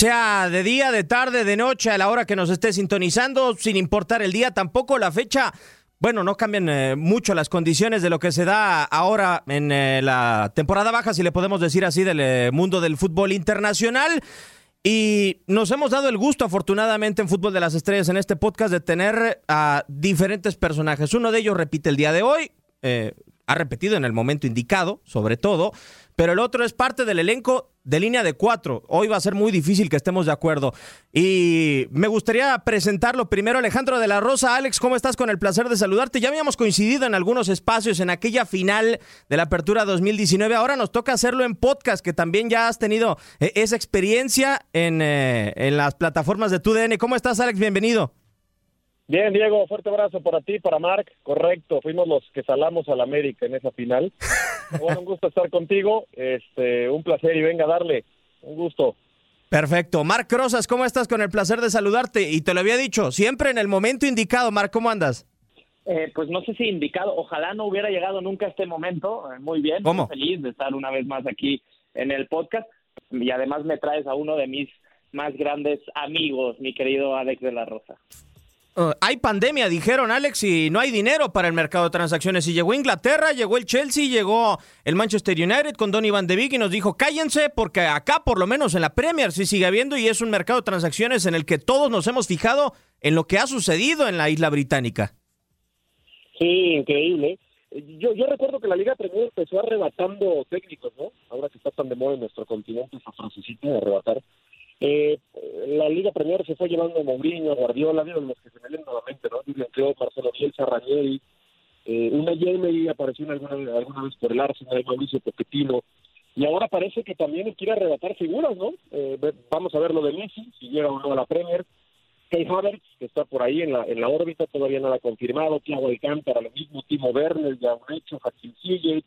Sea de día, de tarde, de noche, a la hora que nos esté sintonizando, sin importar el día, tampoco la fecha. Bueno, no cambian eh, mucho las condiciones de lo que se da ahora en eh, la temporada baja, si le podemos decir así, del eh, mundo del fútbol internacional. Y nos hemos dado el gusto, afortunadamente, en Fútbol de las Estrellas, en este podcast, de tener a diferentes personajes. Uno de ellos repite el día de hoy, eh, ha repetido en el momento indicado, sobre todo, pero el otro es parte del elenco de línea de cuatro. Hoy va a ser muy difícil que estemos de acuerdo. Y me gustaría presentarlo primero, Alejandro de la Rosa. Alex, ¿cómo estás? Con el placer de saludarte. Ya habíamos coincidido en algunos espacios en aquella final de la Apertura 2019. Ahora nos toca hacerlo en podcast, que también ya has tenido eh, esa experiencia en, eh, en las plataformas de TUDN. ¿Cómo estás, Alex? Bienvenido. Bien, Diego, fuerte abrazo para ti, para Marc. Correcto, fuimos los que salamos al América en esa final. bueno, un gusto estar contigo. Este, un placer y venga a darle. Un gusto. Perfecto. Marc Rosas, ¿cómo estás? Con el placer de saludarte. Y te lo había dicho, siempre en el momento indicado. Marc, ¿cómo andas? Eh, pues no sé si indicado, ojalá no hubiera llegado nunca a este momento. Eh, muy bien, ¿Cómo? muy feliz de estar una vez más aquí en el podcast. Y además me traes a uno de mis más grandes amigos, mi querido Alex de la Rosa. Uh, hay pandemia, dijeron Alex, y no hay dinero para el mercado de transacciones. Y llegó Inglaterra, llegó el Chelsea, llegó el Manchester United con Donny Van de Beek y nos dijo, cállense porque acá por lo menos en la Premier sí sigue habiendo y es un mercado de transacciones en el que todos nos hemos fijado en lo que ha sucedido en la isla británica. Sí, increíble. Yo, yo recuerdo que la Liga Premier empezó arrebatando técnicos, ¿no? Ahora que está tan de moda en nuestro continente esa frasecita de arrebatar. Eh, la Liga Premier se fue llevando a Mourinho, a Guardiola, vieron los que se me vienen nuevamente, ¿no? Jürgen Klopp, Marcelo Bielsa, Ranieri, eh, una Yemery apareció alguna, alguna vez por el Arsenal, Mauricio Pochettino, y ahora parece que también quiere arrebatar figuras, ¿no? Eh, vamos a ver lo de Messi, si llega o no a la Premier, Kai Havertz, que está por ahí en la, en la órbita, todavía no ha confirmado, Thiago Alcántara, lo mismo, Timo Werner, ya un hecho, Hakim Ziyech,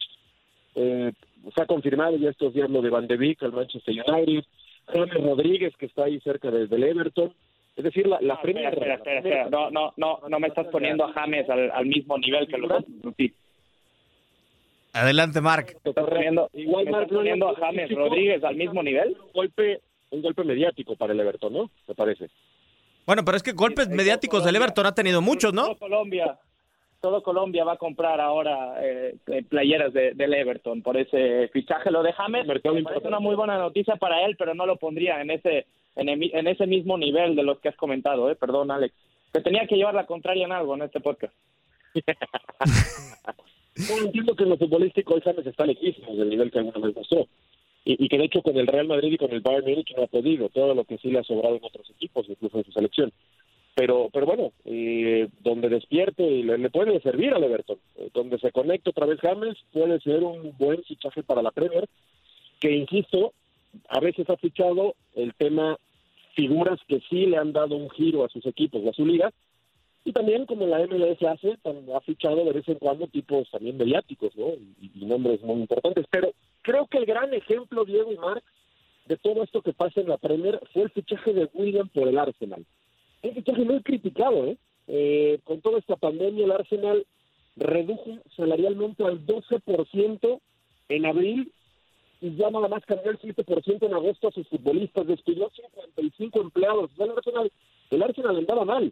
eh, se ha confirmado ya estos días lo de Van de Beek, al Manchester United, James Rodríguez, que está ahí cerca desde el Everton, es decir, la, la No, Premier... espera, espera, espera, espera. No, no, no, no me estás poniendo a James al, al mismo nivel que los otros. Sí. Adelante, Marc. Te estás poniendo- igual me estás poniendo a James Rodríguez al mismo nivel. Un golpe, un golpe mediático para el Everton, ¿no? Me parece. Bueno, pero es que golpes mediáticos del Everton ha tenido muchos, ¿no? Colombia, todo Colombia va a comprar ahora eh, eh, playeras de, del Everton por ese fichaje. Lo de James me parece una muy buena noticia para él, pero no lo pondría en ese en, el en ese mismo nivel de los que has comentado. Eh. Perdón, Alex. Te tenía que llevar la contraria en algo en este podcast. No, entiendo que en lo futbolístico el James está lejísimo del nivel que alguna vez mostró. Y, y que de hecho con el Real Madrid y con el Bayern Múnich no ha podido, todo lo que sí le ha sobrado en otros equipos, incluso en su selección. Pero pero bueno, eh, donde despierte y le, le puede servir al Everton, eh, donde se conecte otra vez James, puede ser un buen fichaje para la Premier, que insisto, a veces ha fichado el tema figuras que sí le han dado un giro a sus equipos, a su liga, y también, como la MLS hace, ha fichado de vez en cuando tipos también mediáticos, ¿no? Y, y nombres muy importantes. Pero creo que el gran ejemplo, Diego y Marc, de todo esto que pasa en la Premier fue el fichaje de William por el Arsenal. Un fichaje muy criticado, ¿eh? Eh, Con toda esta pandemia, el Arsenal redujo salarialmente al 12% en abril y ya nada más cambió el 7% en agosto a sus futbolistas, despidió 55 empleados. El Arsenal, el Arsenal andaba mal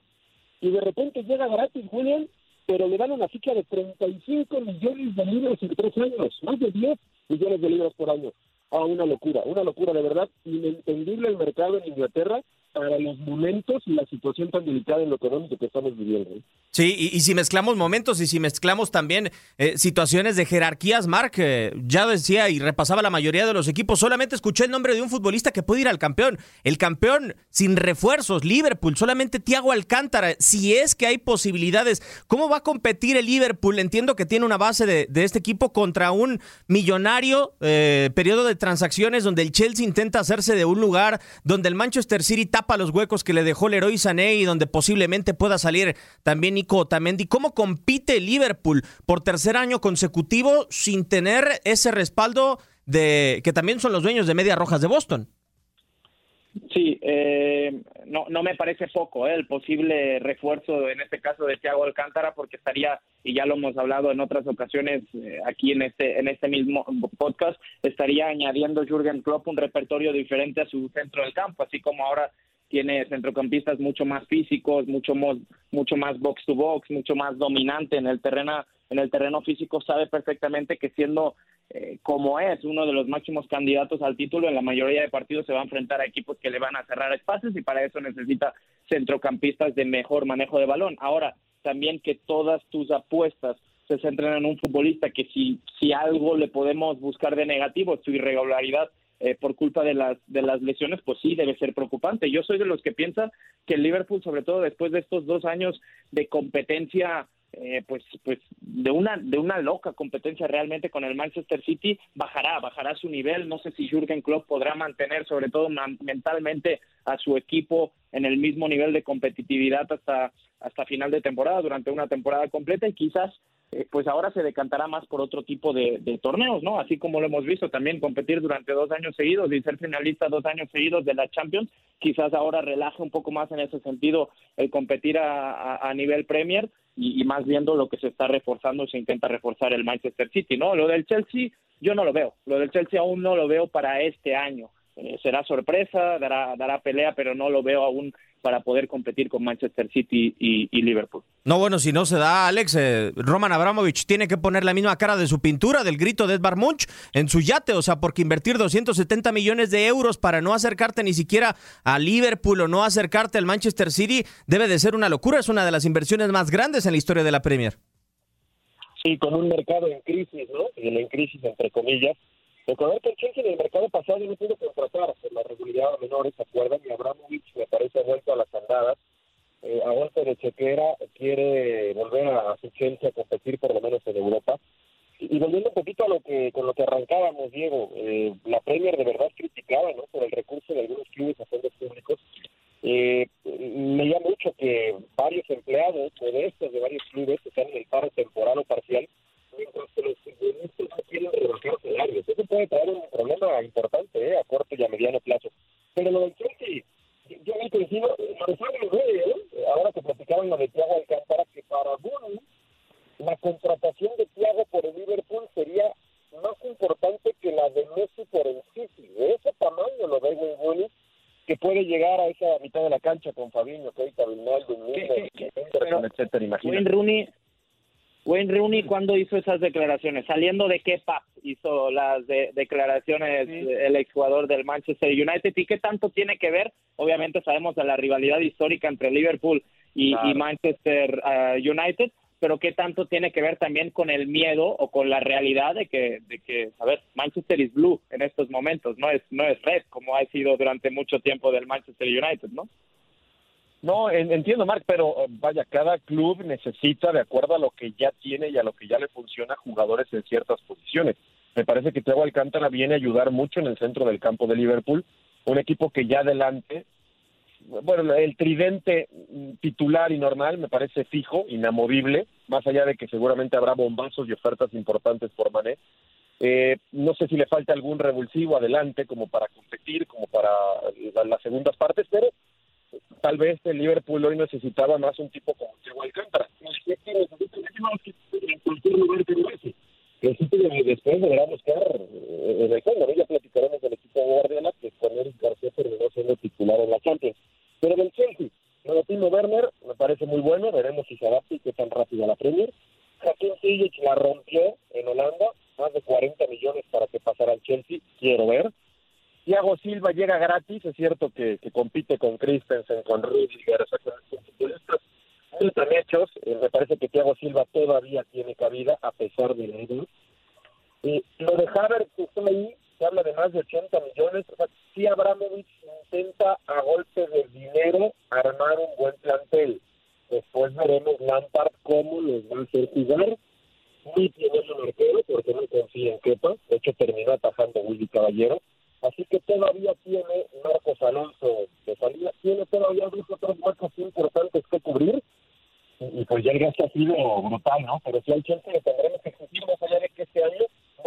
y de repente llega gratis William, pero le dan una ficha de 35 millones de libras en tres años, más de 10 millones de libras por año. Ah, una locura, una locura de verdad, inentendible el mercado en Inglaterra para los momentos y la situación tan delicada en lo económico que estamos viviendo. Sí, y, si mezclamos momentos y si mezclamos también eh, situaciones de jerarquías, Mark, eh, ya decía y repasaba la mayoría de los equipos, solamente escuché el nombre de un futbolista que puede ir al campeón. El campeón sin refuerzos, Liverpool, solamente Thiago Alcántara. Si es que hay posibilidades, ¿cómo va a competir el Liverpool? Entiendo que tiene una base de, este equipo contra un millonario eh, periodo de transacciones donde el Chelsea intenta hacerse de un lugar, donde el Manchester City tapa los huecos que le dejó Leroy Sané y donde posiblemente pueda salir también Nico Otamendi. ¿Cómo compite Liverpool por tercer año consecutivo sin tener ese respaldo de que también son los dueños de Medias Rojas de Boston? Sí, eh, no, no me parece poco eh, el posible refuerzo en este caso de Thiago Alcántara porque estaría y ya lo hemos hablado en otras ocasiones eh, aquí en este en este mismo podcast estaría añadiendo Jürgen Klopp un repertorio diferente a su centro del campo así como ahora tiene centrocampistas mucho más físicos, mucho más, mucho más box to box, mucho más dominante en el terreno, en el terreno físico, sabe perfectamente que siendo eh, como es uno de los máximos candidatos al título, en la mayoría de partidos se va a enfrentar a equipos que le van a cerrar espacios y para eso necesita centrocampistas de mejor manejo de balón. Ahora, también que todas tus apuestas se centren en un futbolista que si, si algo le podemos buscar de negativo, su irregularidad eh, por culpa de las, de las lesiones, pues sí debe ser preocupante. Yo soy de los que piensan que el Liverpool, sobre todo después de estos dos años de competencia eh, pues pues de una de una loca competencia realmente con el Manchester City bajará bajará su nivel no sé si Jürgen Klopp podrá mantener sobre todo mentalmente a su equipo en el mismo nivel de competitividad hasta hasta final de temporada durante una temporada completa y quizás eh, pues ahora se decantará más por otro tipo de, torneos, ¿no? Así como lo hemos visto también competir durante dos años seguidos y ser finalista dos años seguidos de la Champions, quizás ahora relaje un poco más en ese sentido el competir a, nivel Premier y, más viendo lo que se está reforzando, se intenta reforzar el Manchester City, ¿no? Lo del Chelsea yo no lo veo, lo del Chelsea aún no lo veo para este año. Eh, será sorpresa, dará, dará pelea, pero no lo veo aún para poder competir con Manchester City y, Liverpool. No, bueno, si no se da, Alex, eh, Roman Abramovich tiene que poner la misma cara de su pintura, del grito de Edvard Munch, en su yate, o sea, porque invertir 270 millones de euros para no acercarte ni siquiera a Liverpool o no acercarte al Manchester City debe de ser una locura, es una de las inversiones más grandes en la historia de la Premier. Sí, con un mercado en crisis, ¿no? En crisis, entre comillas, Recordar que el Chelsea en el mercado pasado no pudo contratar por la regularidad menores, ¿se acuerdan? Y Abramovich me parece vuelto a las andadas. Eh, a golpe de chequera quiere volver a, su Chelsea a competir por lo menos en Europa. Y, volviendo un poquito a lo que con lo que arrancábamos, Diego, eh, la Premier de verdad criticaba ¿no? por el recurso de algunos clubes a fondos públicos. Eh, leía mucho que varios empleados modestos de varios clubes están en el paro temporal o parcial mientras que los futbolistas no quieren rebajar salarios. Eso puede traer un problema importante ¿eh? a corto y a mediano plazo. Pero lo del Chelsea, yo me coincido, lo ¿eh? ahora que platicaban lo de Thiago Alcántara, que para Bruno la contratación de Thiago por el Liverpool sería más importante que la de Messi por el City. De ese tamaño lo ve Wayne que puede llegar a esa mitad de la cancha con Fabinho, Keita, Ronaldo, etcétera. Imagínate. Rooney Wayne Rooney, ¿cuándo hizo esas declaraciones? ¿Saliendo de qué PAP hizo las declaraciones el exjugador del Manchester United? ¿Y qué tanto tiene que ver? Obviamente sabemos de la rivalidad histórica entre Liverpool y, Manchester uh, United, pero qué tanto tiene que ver también con el miedo o con la realidad de que, de que, a ver, Manchester is blue en estos momentos, no es, no es red como ha sido durante mucho tiempo del Manchester United, ¿no? No, entiendo, Mark, pero eh, vaya, cada club necesita, de acuerdo a lo que ya tiene y a lo que ya le funciona, jugadores en ciertas posiciones. Me parece que Thiago Alcántara viene a ayudar mucho en el centro del campo de Liverpool, un equipo que ya adelante, bueno, el tridente titular y normal me parece fijo, inamovible, más allá de que seguramente habrá bombazos y ofertas importantes por Mané. Eh, no sé si le falta algún revulsivo adelante como para competir, como para las segundas partes, pero tal vez el Liverpool hoy necesitaba más un tipo como Thiago Alcántara. Que en cualquier lugar que hace. El sitio después deberá buscar eh, el fondo. Ya platicaremos del equipo de Guardiola, que con Eric García terminó siendo titular en la Champions. Pero del Chelsea, Timo Werner me parece muy bueno. Veremos si se adapta y qué tan rápido a la Premier. Joaquín Ziyech la rompió en Holanda. Más de 40 millones para que pasara al Chelsea. Quiero ver. Thiago Silva llega gratis, es cierto que, compite con Christensen, con Rudiger, con futbolistas muy están hechos. Eh, me parece que Thiago Silva todavía tiene cabida a pesar de la edad. Lo de Havertz está ahí, se habla de más de 80 millones. O sea, si Abramovich intenta a golpe de dinero armar un buen plantel. Después veremos Lampard cómo les va a hacer jugar. Muy tiene un arquero porque no confía en Kepa. De hecho, terminó atajando Willy Caballero. Así que todavía tiene Marcos Alonso de salida. Tiene todavía dos o tres huecos importantes que cubrir. Y, pues ya el gasto ha sido brutal, ¿no? Pero si hay chance tendremos que exigir más allá de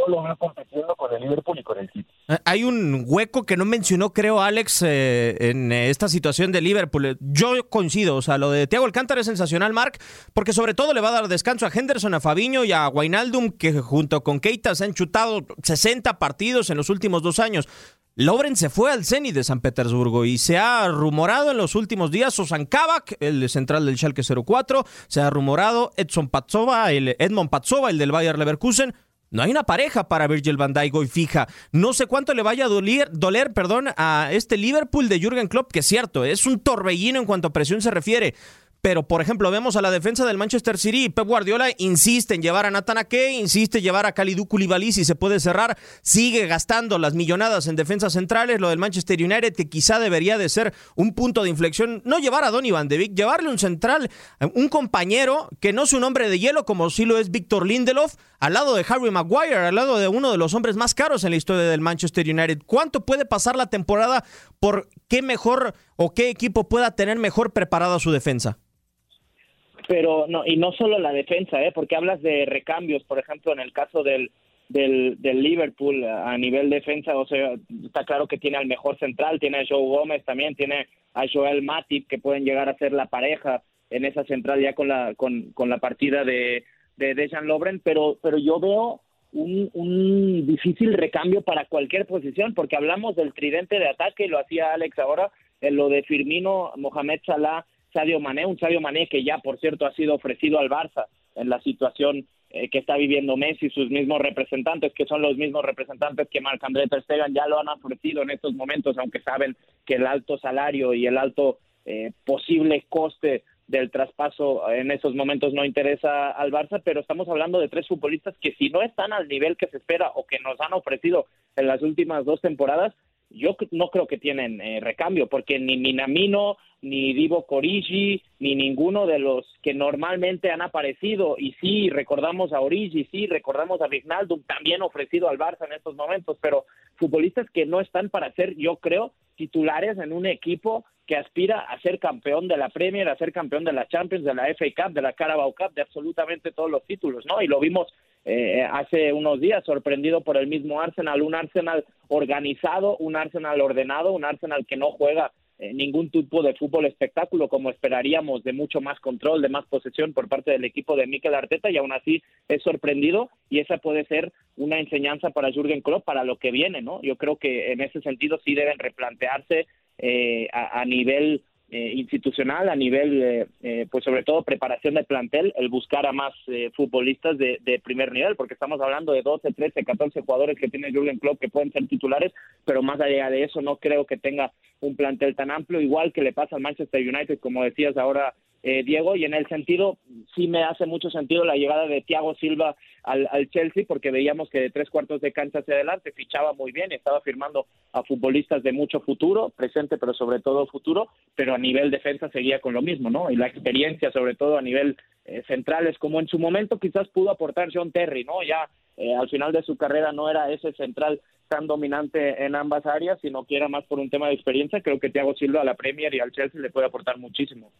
lo compitiendo con el Liverpool y con el City. Eh, hay un hueco que no mencionó, creo, Alex, eh, en esta situación de Liverpool. Yo coincido, o sea, lo de Thiago Alcántara es sensacional, Mark, porque sobre todo le va a dar descanso a Henderson, a Fabiño y a Wijnaldum, que junto con Keita se han chutado 60 partidos en los últimos dos años. Lobren se fue al Zenit de San Petersburgo y se ha rumorado en los últimos días Susan Kavak, el central del Schalke 04, se ha rumorado Edson Patsova, el Edmond Patsova, el del Bayer Leverkusen, no hay una pareja para Virgil van Dijk hoy fija. No sé cuánto le vaya a doler, doler perdón, a este Liverpool de Jürgen Klopp, que es cierto, es un torbellino en cuanto a presión se refiere. Pero, por ejemplo, vemos a la defensa del Manchester City. Pep Guardiola insiste en llevar a Nathan Ake, insiste en llevar a Kalidou Koulibaly si se puede cerrar. Sigue gastando las millonadas en defensas centrales. Lo del Manchester United, que quizá debería de ser un punto de inflexión. No llevar a Donny Van de Beek, llevarle un central, un compañero que no es un hombre de hielo como sí lo es Víctor Lindelof, al lado de Harry Maguire, al lado de uno de los hombres más caros en la historia del Manchester United. ¿Cuánto puede pasar la temporada por qué mejor o qué equipo pueda tener mejor preparada su defensa? pero no y no solo la defensa eh porque hablas de recambios por ejemplo en el caso del del, Liverpool a nivel defensa o sea está claro que tiene al mejor central tiene a Joe Gómez también tiene a Joel Matip que pueden llegar a ser la pareja en esa central ya con la con, con la partida de de Dejan Lobren pero pero yo veo un, un difícil recambio para cualquier posición porque hablamos del tridente de ataque lo hacía Alex ahora en lo de Firmino Mohamed Salah Sadio Mané, un Sadio Mané que ya, por cierto, ha sido ofrecido al Barça en la situación eh, que está viviendo Messi, sus mismos representantes, que son los mismos representantes que Marc-André Ter Stegen ya lo han ofrecido en estos momentos, aunque saben que el alto salario y el alto eh, posible coste del traspaso en esos momentos no interesa al Barça, pero estamos hablando de tres futbolistas que si no están al nivel que se espera o que nos han ofrecido en las últimas dos temporadas, yo no creo que tienen eh, recambio, porque ni Minamino, ni Divo Corigi, ni ninguno de los que normalmente han aparecido, y sí, recordamos a Origi, sí, recordamos a Vignaldum, también ofrecido al Barça en estos momentos, pero futbolistas que no están para ser, yo creo, titulares en un equipo que aspira a ser campeón de la Premier, a ser campeón de la Champions, de la FA Cup, de la Carabao Cup, de absolutamente todos los títulos, ¿no? Y lo vimos eh, hace unos días, sorprendido por el mismo Arsenal, un Arsenal organizado, un Arsenal ordenado, un Arsenal que no juega eh, ningún tipo de fútbol espectáculo como esperaríamos, de mucho más control, de más posesión por parte del equipo de Mikel Arteta y aún así es sorprendido y esa puede ser una enseñanza para Jürgen Klopp para lo que viene, ¿no? Yo creo que en ese sentido sí deben replantearse eh, a, a nivel eh, institucional a nivel, eh, eh, pues sobre todo preparación de plantel, el buscar a más futbolistas de, de, primer nivel, porque estamos hablando de 12, 13, 14 jugadores que tiene Jürgen Klopp que pueden ser titulares, pero más allá de eso no creo que tenga un plantel tan amplio, igual que le pasa al Manchester United, como decías ahora eh, Diego, y en el sentido, sí me hace mucho sentido la llegada de Thiago Silva al, al, Chelsea, porque veíamos que de tres cuartos de cancha hacia adelante fichaba muy bien estaba firmando a futbolistas de mucho futuro, presente, pero sobre todo futuro, pero a nivel defensa seguía con lo mismo, ¿no? Y la experiencia, sobre todo a nivel eh, centrales, como en su momento quizás pudo aportar John Terry, ¿no? Ya eh, al final de su carrera no era ese central tan dominante en ambas áreas, sino que era más por un tema de experiencia. Creo que Thiago Silva a la Premier y al Chelsea le puede aportar muchísimo.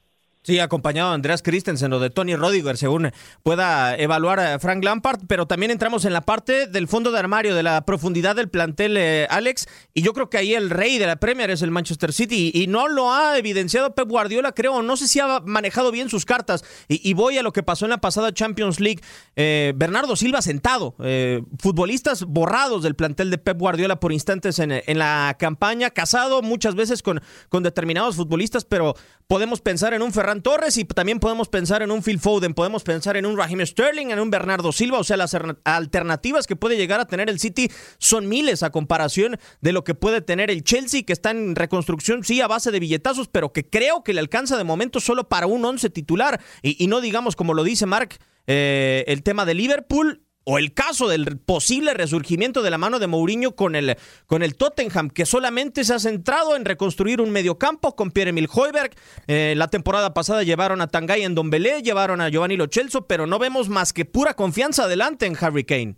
Sí, acompañado de Andreas Christensen o de Tony Rodiger, según pueda evaluar a Frank Lampard, pero también entramos en la parte del fondo de armario, de la profundidad del plantel, eh, Alex, y yo creo que ahí el rey de la Premier es el Manchester City, y, no lo ha evidenciado Pep Guardiola, creo, no sé si ha manejado bien sus cartas, y, voy a lo que pasó en la pasada Champions League, eh, Bernardo Silva sentado, eh, futbolistas borrados del plantel de Pep Guardiola por instantes en, en la campaña, casado muchas veces con, con determinados futbolistas, pero podemos pensar en un Ferran Torres y también podemos pensar en un Phil Foden, podemos pensar en un Raheem Sterling, en un Bernardo Silva, o sea, las alternativas que puede llegar a tener el City son miles a comparación de lo que puede tener el Chelsea, que está en reconstrucción, sí, a base de billetazos, pero que creo que le alcanza de momento solo para un once titular. Y, no digamos, como lo dice Mark, eh, el tema de Liverpool o el caso del posible resurgimiento de la mano de Mourinho con el, con el Tottenham, que solamente se ha centrado en reconstruir un mediocampo con Pierre-Emil Hoiberg. Eh, la temporada pasada llevaron a Tangay en Dombelé, llevaron a Giovanni Lo Celso, pero no vemos más que pura confianza adelante en Harry Kane.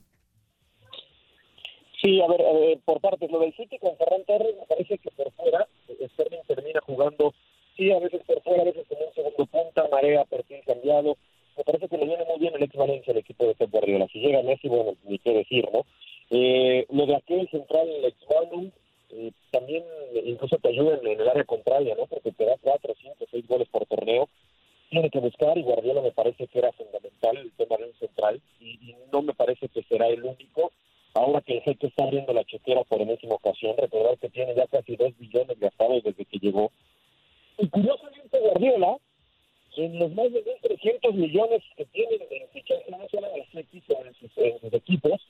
Sí, a ver, por parte lo del City con Ferran Torres, me parece que por fuera, Sterling termina jugando, sí, a veces por fuera, a veces como un segundo punta, marea, perfil cambiado, me parece que le viene muy bien el ex Valencia al equipo de Pep Guardiola. Si llega Messi, bueno, ni qué decir, ¿no? Eh, lo de aquel central, el ex eh, también incluso te ayuda en, el área contraria, ¿no? Porque te da cuatro, cinco, seis goles por torneo. Tiene que buscar y Guardiola me parece que era fundamental el tema de central y, no me parece que será el único. Ahora que el jefe está abriendo la chequera por enésima ocasión, recordar que tiene ya casi dos billones gastados desde que llegó. Y curiosamente Guardiola en los más de 1.300 millones que tienen en nacional en sus, en sus equipos,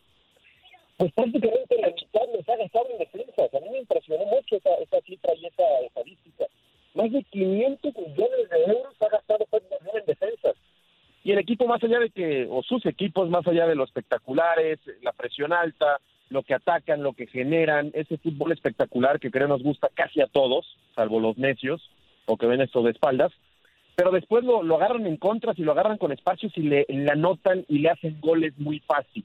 pues prácticamente la mitad les ha gastado en defensas. A mí me impresionó mucho esa, esa cifra y esa estadística. Más de 500 millones de euros ha gastado en defensas. Y el equipo, más allá de que, o sus equipos, más allá de lo espectaculares, la presión alta, lo que atacan, lo que generan, ese fútbol espectacular que creo nos gusta casi a todos, salvo los necios o que ven esto de espaldas, pero después lo, lo agarran en contra, si lo agarran con espacios y le, anotan y le hacen goles muy fácil.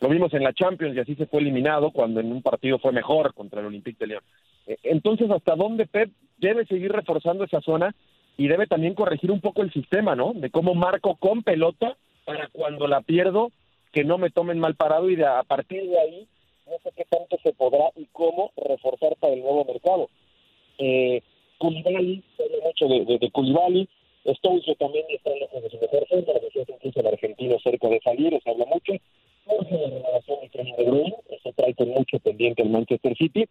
Lo vimos en la Champions y así se fue eliminado cuando en un partido fue mejor contra el Olympique de León. Eh, entonces, ¿hasta dónde Pep debe seguir reforzando esa zona y debe también corregir un poco el sistema, ¿no? De cómo marco con pelota para cuando la pierdo que no me tomen mal parado y de, a partir de ahí no sé qué tanto se podrá y cómo reforzar para el nuevo mercado. Eh, Koulibaly, mucho de, de, de Stoicio también está lejos de su mejor forma, la incluso el argentino cerca de salir, se habla mucho. Urge la renovación de Kevin De Bruyne, eso trae con mucho pendiente el Manchester City,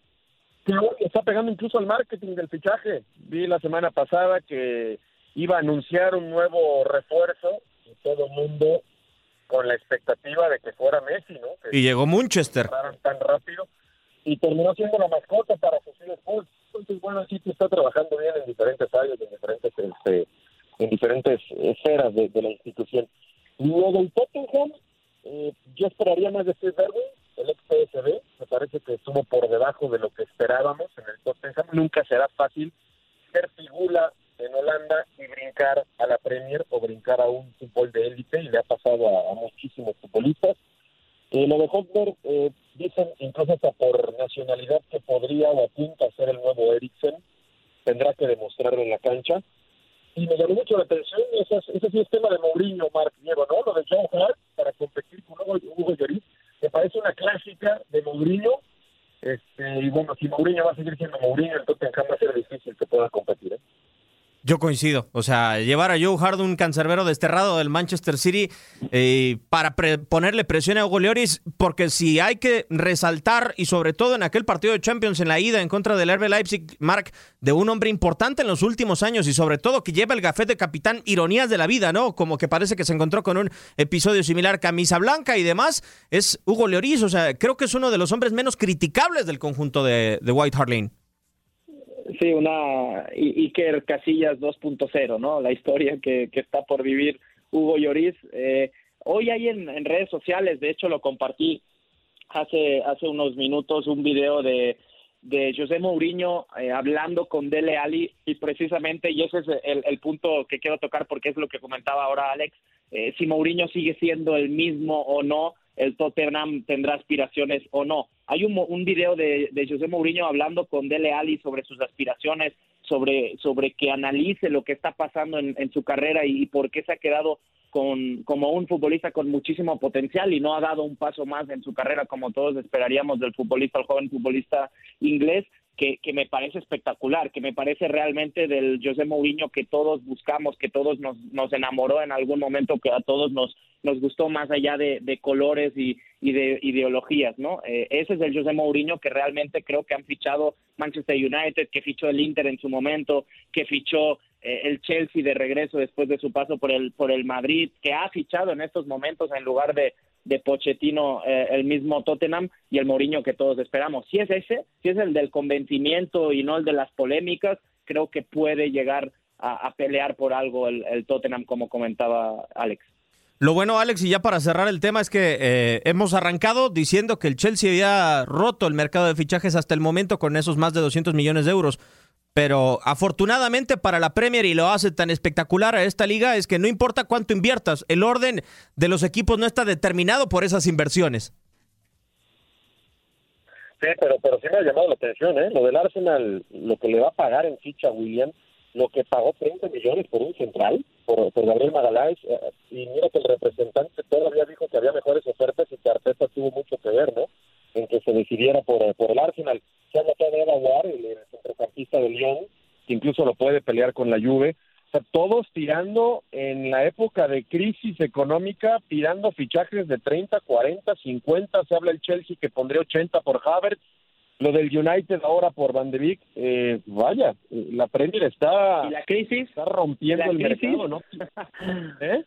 que hoy está pegando incluso al marketing del fichaje. Vi la semana pasada que iba a anunciar un nuevo refuerzo y todo el mundo con la expectativa de que fuera Messi, ¿no? y llegó Manchester. Tan rápido y terminó siendo la mascota para sus Spurs. Entonces, bueno, City está trabajando bien en diferentes áreas, en diferentes este, en diferentes esferas de, la institución. Luego del Tottenham, eh, yo esperaría más de Steve el ex PSV, me parece que estuvo por debajo de lo que esperábamos en el Tottenham. Nunca será fácil ser figura en Holanda y brincar a la Premier o brincar a un fútbol de élite, y le ha pasado a, muchísimos futbolistas. Eh, lo de Hotberg, eh, dicen incluso hasta por nacionalidad que podría o apunta a ser el nuevo Eriksen, tendrá que demostrarlo en la cancha y me llamó mucho la atención, ese, ese sí es tema de Mourinho, Marc Diego, ¿no? Lo de John Hart para competir con Hugo, Hugo Lloris, me parece una clásica de Mourinho, este, y bueno, si Mourinho va a seguir siendo Mourinho, entonces va a ser difícil que pueda competir, ¿eh? Yo coincido. O sea, llevar a Joe Hart, un cancerbero desterrado del Manchester City, eh, para ponerle presión a Hugo Lloris, porque si hay que resaltar, y sobre todo en aquel partido de Champions en la ida en contra del RB Leipzig, Mark, de un hombre importante en los últimos años y sobre todo que lleva el gafet de capitán, ironías de la vida, ¿no? Como que parece que se encontró con un episodio similar, camisa blanca y demás, es Hugo Lloris. O sea, creo que es uno de los hombres menos criticables del conjunto de, de White Hart. Sí, una Iker Casillas 2.0, ¿no? La historia que, que, está por vivir Hugo Lloris. Eh, hoy hay en, redes sociales, de hecho lo compartí hace, hace unos minutos, un video de, de José Mourinho eh, hablando con Dele Ali y precisamente, y ese es el, punto que quiero tocar porque es lo que comentaba ahora Alex, eh, si Mourinho sigue siendo el mismo o no, el Tottenham tendrá aspiraciones o no. Hay un, un video de, de José Mourinho hablando con Dele Ali sobre sus aspiraciones, sobre, sobre que analice lo que está pasando en, en su carrera y, por qué se ha quedado con, como un futbolista con muchísimo potencial y no ha dado un paso más en su carrera como todos esperaríamos del futbolista, el joven futbolista inglés que, que, me parece espectacular, que me parece realmente del José Mourinho que todos buscamos, que todos nos, nos enamoró en algún momento, que a todos nos, nos gustó más allá de, colores y, y, de ideologías, ¿no? Eh, ese es el José Mourinho que realmente creo que han fichado Manchester United, que fichó el Inter en su momento, que fichó eh, el Chelsea de regreso después de su paso por el por el Madrid, que ha fichado en estos momentos en lugar de de Pochettino eh, el mismo Tottenham y el Mourinho que todos esperamos. Si es ese, si es el del convencimiento y no el de las polémicas, creo que puede llegar a, pelear por algo el, Tottenham, como comentaba Alex. Lo bueno, Alex, y ya para cerrar el tema, es que eh, hemos arrancado diciendo que el Chelsea había roto el mercado de fichajes hasta el momento con esos más de 200 millones de euros. Pero afortunadamente para la Premier y lo hace tan espectacular a esta liga es que no importa cuánto inviertas, el orden de los equipos no está determinado por esas inversiones. Sí, pero, pero sí me ha llamado la atención, ¿eh? Lo del Arsenal, lo que le va a pagar en ficha a William, lo que pagó 30 millones por un central, por, por Gabriel Magaláes, eh, y mira que el representante todavía dijo que había mejores ofertas y que Arteta tuvo mucho que ver, ¿no? En que se decidiera por, por el Arsenal. Se habla de Aguar, el centrocampista de Lyon, que incluso lo puede pelear con la Juve. O sea, todos tirando en la época de crisis económica, tirando fichajes de 30, 40, 50. Se habla el Chelsea que pondría 80 por Havertz lo del United ahora por Van de Beek, eh, vaya, la Premier está, ¿Y la crisis? está rompiendo el mercado, ¿no? ¿Eh?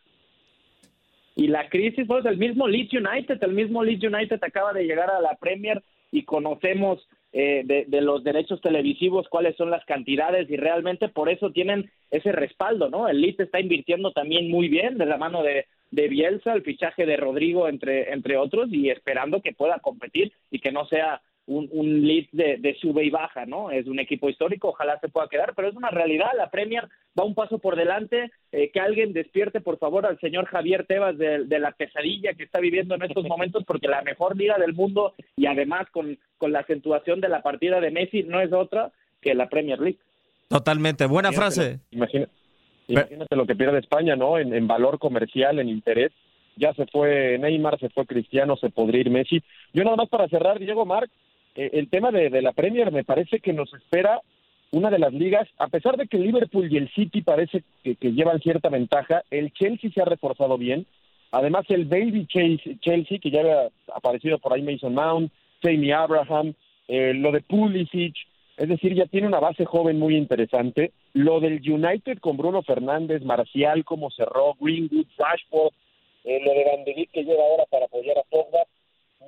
Y la crisis, pues el mismo Leeds United, el mismo Leeds United acaba de llegar a la Premier y conocemos eh, de, los derechos televisivos cuáles son las cantidades y realmente por eso tienen ese respaldo, ¿no? El Leeds está invirtiendo también muy bien de la mano de, de Bielsa, el fichaje de Rodrigo, entre, entre otros, y esperando que pueda competir y que no sea un, un lead de, sube y baja, ¿no? Es un equipo histórico, ojalá se pueda quedar, pero es una realidad. La Premier va un paso por delante. Eh, que alguien despierte, por favor, al señor Javier Tebas de, la pesadilla que está viviendo en estos momentos, porque la mejor liga del mundo y además con, con la acentuación de la partida de Messi no es otra que la Premier League. Totalmente, buena frase. Imagínate, imagínate lo que pierde España, ¿no? En, en valor comercial, en interés ya se fue Neymar, se fue Cristiano, se podría ir Messi. Yo nada más para cerrar, Diego Marc, el tema de, la Premier me parece que nos espera una de las ligas, a pesar de que Liverpool y el City parece que, llevan cierta ventaja, el Chelsea se ha reforzado bien, además el Baby Chelsea, que ya había aparecido por ahí Mason Mount, Jamie Abraham, eh, lo de Pulisic, es decir, ya tiene una base joven muy interesante, lo del United con Bruno Fernández, Marcial, como cerró, Greenwood, Rashford, eh, lo de Van de que llega ahora para apoyar a Pogba,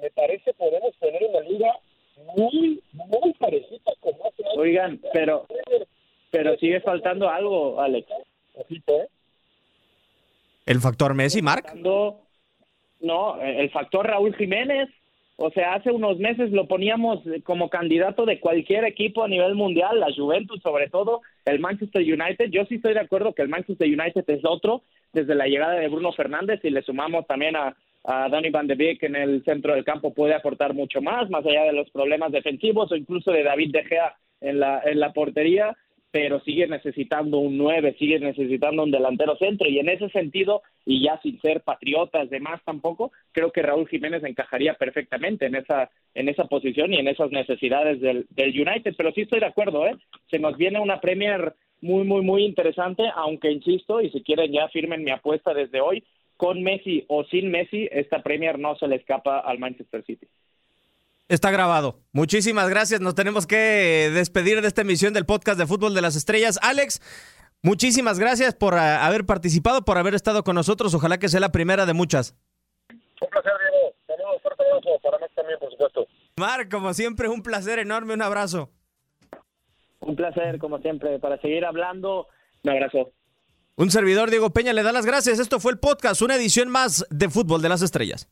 me parece podemos tener una liga muy, muy parecida como hace Oigan, pero, pero sigue faltando algo, Alex. ¿eh? ¿El factor Messi, Marc? No, el factor Raúl Jiménez. O sea, hace unos meses lo poníamos como candidato de cualquier equipo a nivel mundial, la Juventus sobre todo, el Manchester United. Yo sí estoy de acuerdo que el Manchester United es otro desde la llegada de Bruno Fernández y le sumamos también a, a Danny Van de Beek en el centro del campo puede aportar mucho más, más allá de los problemas defensivos o incluso de David De Gea en la, en la portería, pero sigue necesitando un 9, sigue necesitando un delantero centro y en ese sentido, y ya sin ser patriotas de más tampoco, creo que Raúl Jiménez encajaría perfectamente en esa, en esa posición y en esas necesidades del, del United, pero sí estoy de acuerdo, ¿eh? se nos viene una Premier muy, muy, muy interesante, aunque insisto, y si quieren ya firmen mi apuesta desde hoy, con Messi o sin Messi, esta Premier no se le escapa al Manchester City. Está grabado. Muchísimas gracias. Nos tenemos que despedir de esta emisión del podcast de Fútbol de las Estrellas. Alex, muchísimas gracias por eh, haber participado, por haber estado con nosotros. Ojalá que sea la primera de muchas. Un placer, Diego. Tenemos un fuerte abrazo para mí también, por supuesto. Mar, como siempre, un placer enorme. Un abrazo. Un placer, como siempre, para seguir hablando. Un abrazo. Un servidor, Diego Peña, le da las gracias. Esto fue el podcast, una edición más de Fútbol de las Estrellas.